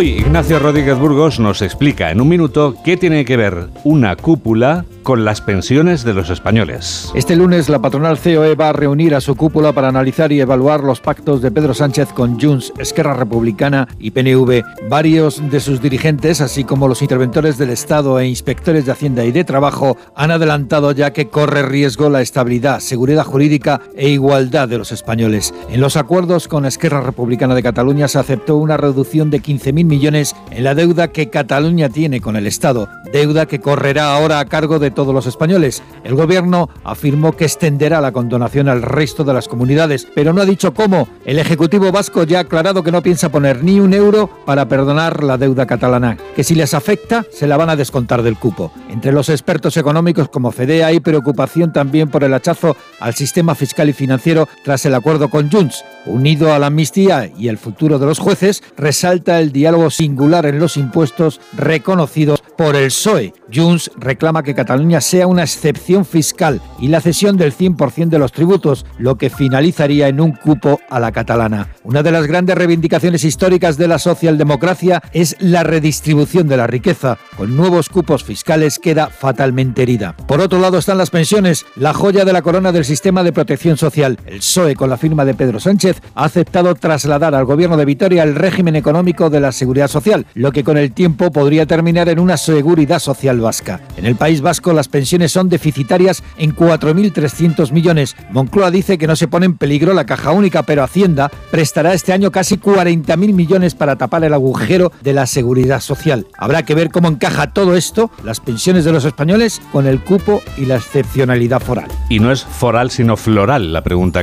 Hoy Ignacio Rodríguez Burgos nos explica en un minuto qué tiene que ver una cúpula con las pensiones de los españoles. Este lunes la patronal COE va a reunir a su cúpula para analizar y evaluar los pactos de Pedro Sánchez con Junts, Esquerra Republicana y PNV. Varios de sus dirigentes, así como los interventores del Estado e inspectores de Hacienda y de Trabajo, han adelantado ya que corre riesgo la estabilidad, seguridad jurídica e igualdad de los españoles. En los acuerdos con Esquerra Republicana de Cataluña se aceptó una reducción de 15.000 millones en la deuda que Cataluña tiene con el Estado, deuda que correrá ahora a cargo de todos los españoles. El gobierno afirmó que extenderá la condonación al resto de las comunidades, pero no ha dicho cómo. El Ejecutivo vasco ya ha aclarado que no piensa poner ni un euro para perdonar la deuda catalana, que si les afecta se la van a descontar del cupo. Entre los expertos económicos como FEDE hay preocupación también por el hachazo al sistema fiscal y financiero tras el acuerdo con Junts. Unido a la amnistía y el futuro de los jueces, resalta el diálogo singular en los impuestos reconocidos por el PSOE. Junts reclama que Cataluña sea una excepción fiscal y la cesión del 100% de los tributos, lo que finalizaría en un cupo a la catalana. Una de las grandes reivindicaciones históricas de la socialdemocracia es la redistribución de la riqueza. Con nuevos cupos fiscales queda fatalmente herida. Por otro lado están las pensiones, la joya de la corona del sistema de protección social. El PSOE, con la firma de Pedro Sánchez, ha aceptado trasladar al gobierno de Vitoria el régimen económico de la seguridad social, lo que con el tiempo podría terminar en una seguridad social vasca. En el País Las pensiones son deficitarias en 4.300 millones. Moncloa dice que no se pone en peligro la caja única, pero Hacienda prestará este año casi 40.000 millones para tapar el agujero de la seguridad social. Habrá que ver cómo encaja todo esto, las pensiones de los españoles, con el cupo y la excepcionalidad foral. Y no es foral sino floral la pregunta